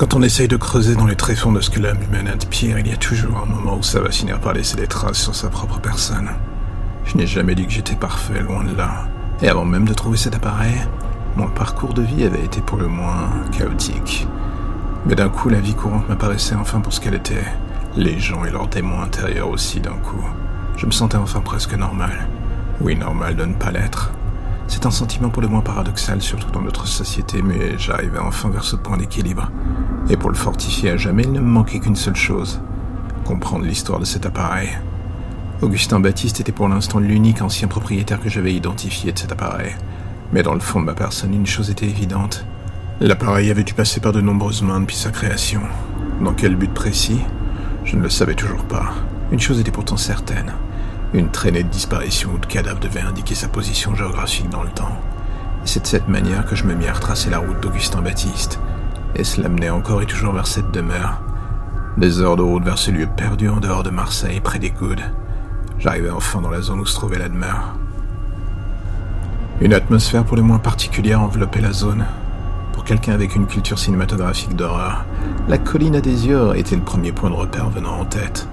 Quand on essaye de creuser dans les tréfonds de ce que l'homme humain a de pire, il y a toujours un moment où ça va finir par laisser des traces sur sa propre personne. Je n'ai jamais dit que j'étais parfait, loin de là. Et avant même de trouver cet appareil, mon parcours de vie avait été pour le moins chaotique. Mais d'un coup, la vie courante m'apparaissait enfin pour ce qu'elle était. Les gens et leurs démons intérieurs aussi d'un coup. Je me sentais enfin presque normal. Oui, normal de ne pas l'être. C'est un sentiment pour le moins paradoxal, surtout dans notre société, mais j'arrivais enfin vers ce point d'équilibre. Et pour le fortifier à jamais, il ne me manquait qu'une seule chose. Comprendre l'histoire de cet appareil. Augustin Baptiste était pour l'instant l'unique ancien propriétaire que j'avais identifié de cet appareil. Mais dans le fond de ma personne, une chose était évidente. L'appareil avait dû passer par de nombreuses mains depuis sa création. Dans quel but précis? Je ne le savais toujours pas. Une chose était pourtant certaine. Une traînée de disparition ou de cadavre devait indiquer sa position géographique dans le temps. C'est de cette manière que je me mis à retracer la route d'Augustin Baptiste. Et cela menait encore et toujours vers cette demeure. Des heures de route vers ce lieu perdu en dehors de Marseille, près des Goudes. J'arrivais enfin dans la zone où se trouvait la demeure. Une atmosphère pour le moins particulière enveloppait la zone. Pour quelqu'un avec une culture cinématographique d'horreur, la colline à des yeux était le premier point de repère venant en tête.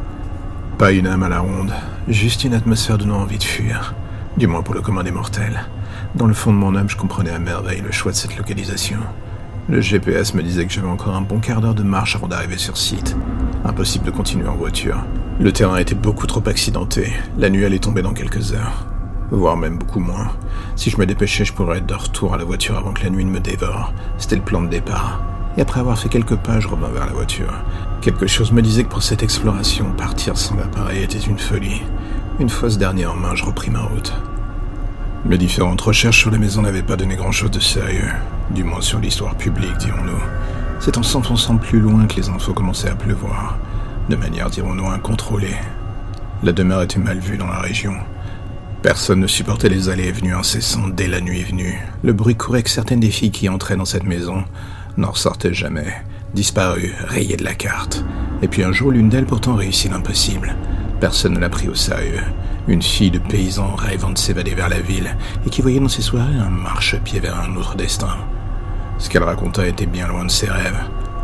Pas une âme à la ronde, juste une atmosphère donnant envie de fuir, du moins pour le commun des mortels. Dans le fond de mon âme, je comprenais à merveille le choix de cette localisation. Le GPS me disait que j'avais encore un bon quart d'heure de marche avant d'arriver sur site. Impossible de continuer en voiture. Le terrain était beaucoup trop accidenté. La nuit allait tomber dans quelques heures. Voire même beaucoup moins. Si je me dépêchais, je pourrais être de retour à la voiture avant que la nuit ne me dévore. C'était le plan de départ. Et après avoir fait quelques pas, je revins vers la voiture. Quelque chose me disait que pour cette exploration, partir sans l'appareil était une folie. Une fois ce dernier en main, je repris ma route. Mes différentes recherches sur la maison n'avaient pas donné grand-chose de sérieux, du moins sur l'histoire publique, dirons-nous. C'est en s'enfonçant plus loin que les infos commençaient à pleuvoir, de manière, dirons-nous, incontrôlée. La demeure était mal vue dans la région. Personne ne supportait les allées et venues incessantes dès la nuit venue. Le bruit courait que certaines des filles qui entraient dans cette maison n'en ressortaient jamais, disparues, rayées de la carte. Et puis un jour, l'une d'elles pourtant réussit l'impossible. Personne ne l'a pris au sérieux. Une fille de paysan rêvant de s'évader vers la ville et qui voyait dans ses soirées un marchepied vers un autre destin. Ce qu'elle raconta était bien loin de ses rêves.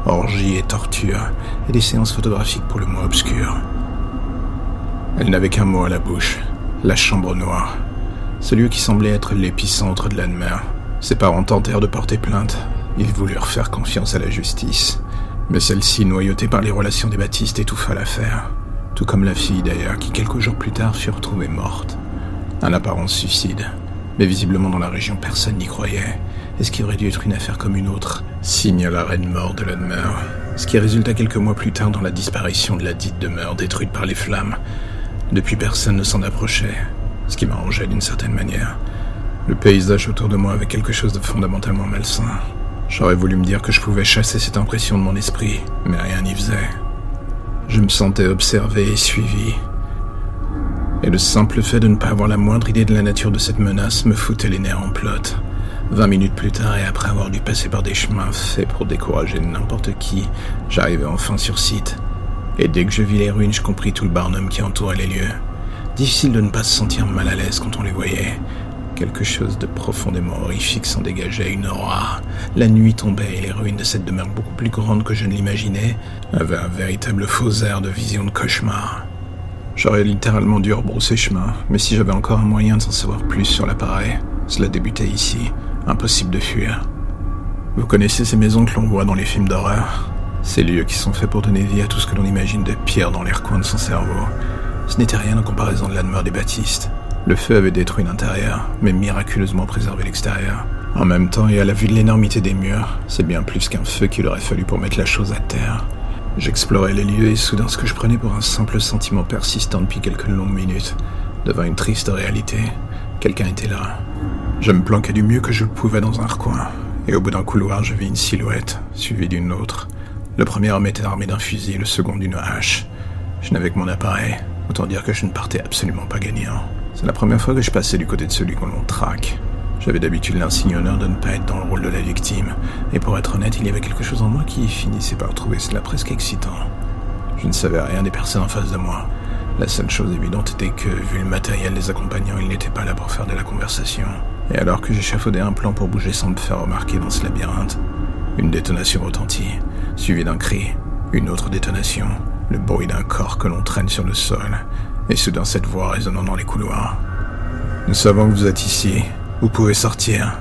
Orgies et tortures, et des séances photographiques pour le moins obscures. Elle n'avait qu'un mot à la bouche, la chambre noire. Ce lieu qui semblait être l'épicentre de l'Anne-Mer. Ses parents tentèrent de porter plainte, ils voulurent faire confiance à la justice, mais celle-ci, noyautée par les relations des Baptistes, étouffa l'affaire. Tout comme la fille d'ailleurs, qui quelques jours plus tard fut retrouvée morte. Un apparent suicide, mais visiblement dans la région personne n'y croyait, et ce qui aurait dû être une affaire comme une autre, signe la reine mort de la demeure, ce qui résulta quelques mois plus tard dans la disparition de la dite demeure détruite par les flammes. Depuis personne ne s'en approchait, ce qui m'arrangeait d'une certaine manière. Le paysage autour de moi avait quelque chose de fondamentalement malsain. J'aurais voulu me dire que je pouvais chasser cette impression de mon esprit, mais rien n'y faisait. Je me sentais observé et suivi. Et le simple fait de ne pas avoir la moindre idée de la nature de cette menace me foutait les nerfs en plot. Vingt minutes plus tard, et après avoir dû passer par des chemins faits pour décourager n'importe qui, j'arrivais enfin sur site. Et dès que je vis les ruines, je compris tout le barnum qui entourait les lieux. Difficile de ne pas se sentir mal à l'aise quand on les voyait, Quelque chose de profondément horrifique s'en dégageait, une aura. La nuit tombait et les ruines de cette demeure beaucoup plus grande que je ne l'imaginais avaient un véritable faux air de vision de cauchemar. J'aurais littéralement dû rebrousser chemin, mais si j'avais encore un moyen de s'en savoir plus sur l'appareil, cela débutait ici. Impossible de fuir. Vous connaissez ces maisons que l'on voit dans les films d'horreur? Ces lieux qui sont faits pour donner vie à tout ce que l'on imagine de pire dans les recoins de son cerveau. Ce n'était rien en comparaison de la demeure des Baptistes. Le feu avait détruit l'intérieur, mais miraculeusement préservé l'extérieur. En même temps, et à la vue de l'énormité des murs, c'est bien plus qu'un feu qu'il aurait fallu pour mettre la chose à terre. J'explorais les lieux et soudain ce que je prenais pour un simple sentiment persistant depuis quelques longues minutes devint une triste réalité. Quelqu'un était là. Je me planquais du mieux que je le pouvais dans un recoin, et au bout d'un couloir, je vis une silhouette, suivie d'une autre. Le premier homme était armé d'un fusil, le second d'une hache. Je n'avais que mon appareil, autant dire que je ne partais absolument pas gagnant. C'est la première fois que je passais du côté de celui qu'on l'on traque. J'avais d'habitude l'insigne honneur de ne pas être dans le rôle de la victime, et pour être honnête, il y avait quelque chose en moi qui finissait par trouver cela presque excitant. Je ne savais rien des personnes en face de moi. La seule chose évidente était que, vu le matériel les accompagnants, ils n'étaient pas là pour faire de la conversation. Et alors que j'échafaudais un plan pour bouger sans me faire remarquer dans ce labyrinthe, une détonation retentit. suivi d'un cri, une autre détonation, le bruit d'un corps que l'on traîne sur le sol, et soudain cette voix résonnant dans les couloirs. Nous savons que vous êtes ici. Vous pouvez sortir.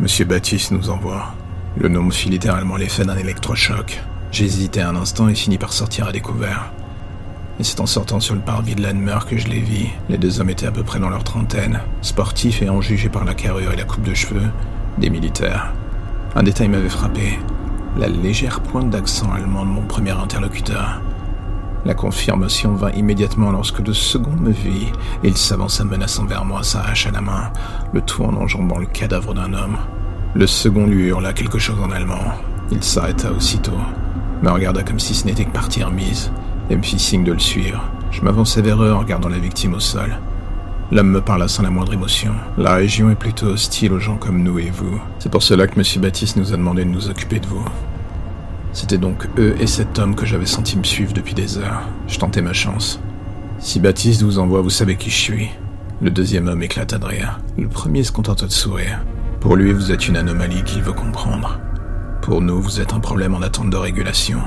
Monsieur Baptiste nous envoie. Le nom me fit littéralement l'effet d'un électrochoc. J'hésitais un instant et finis par sortir à découvert. Et c'est en sortant sur le parvis de l'Anmer que je les vis. Les deux hommes étaient à peu près dans leur trentaine, sportifs et en jugés par la carrure et la coupe de cheveux, des militaires. Un détail m'avait frappé, la légère pointe d'accent allemand de mon premier interlocuteur. La confirmation vint immédiatement lorsque le second me vit, il s'avança menaçant vers moi, sa hache à la main, le tout en enjambant le cadavre d'un homme. Le second lui hurla quelque chose en allemand. Il s'arrêta aussitôt, me regarda comme si ce n'était que partie remise, et me fit signe de le suivre. Je m'avançai vers eux en regardant la victime au sol. L'homme me parla sans la moindre émotion. La région est plutôt hostile aux gens comme nous et vous. C'est pour cela que M. Baptiste nous a demandé de nous occuper de vous. C'était donc eux et cet homme que j'avais senti me suivre depuis des heures. Je tentais ma chance. Si Baptiste vous envoie, vous savez qui je suis. Le deuxième homme éclata de rire. Le premier se contenta de sourire. Pour lui, vous êtes une anomalie qu'il veut comprendre. Pour nous, vous êtes un problème en attente de régulation.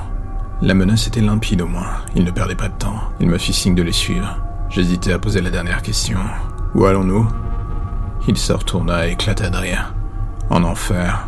La menace était limpide au moins, il ne perdait pas de temps. Il me fit signe de les suivre. J'hésitais à poser la dernière question. Où allons-nous? Il se retourna et éclata de rire. En enfer.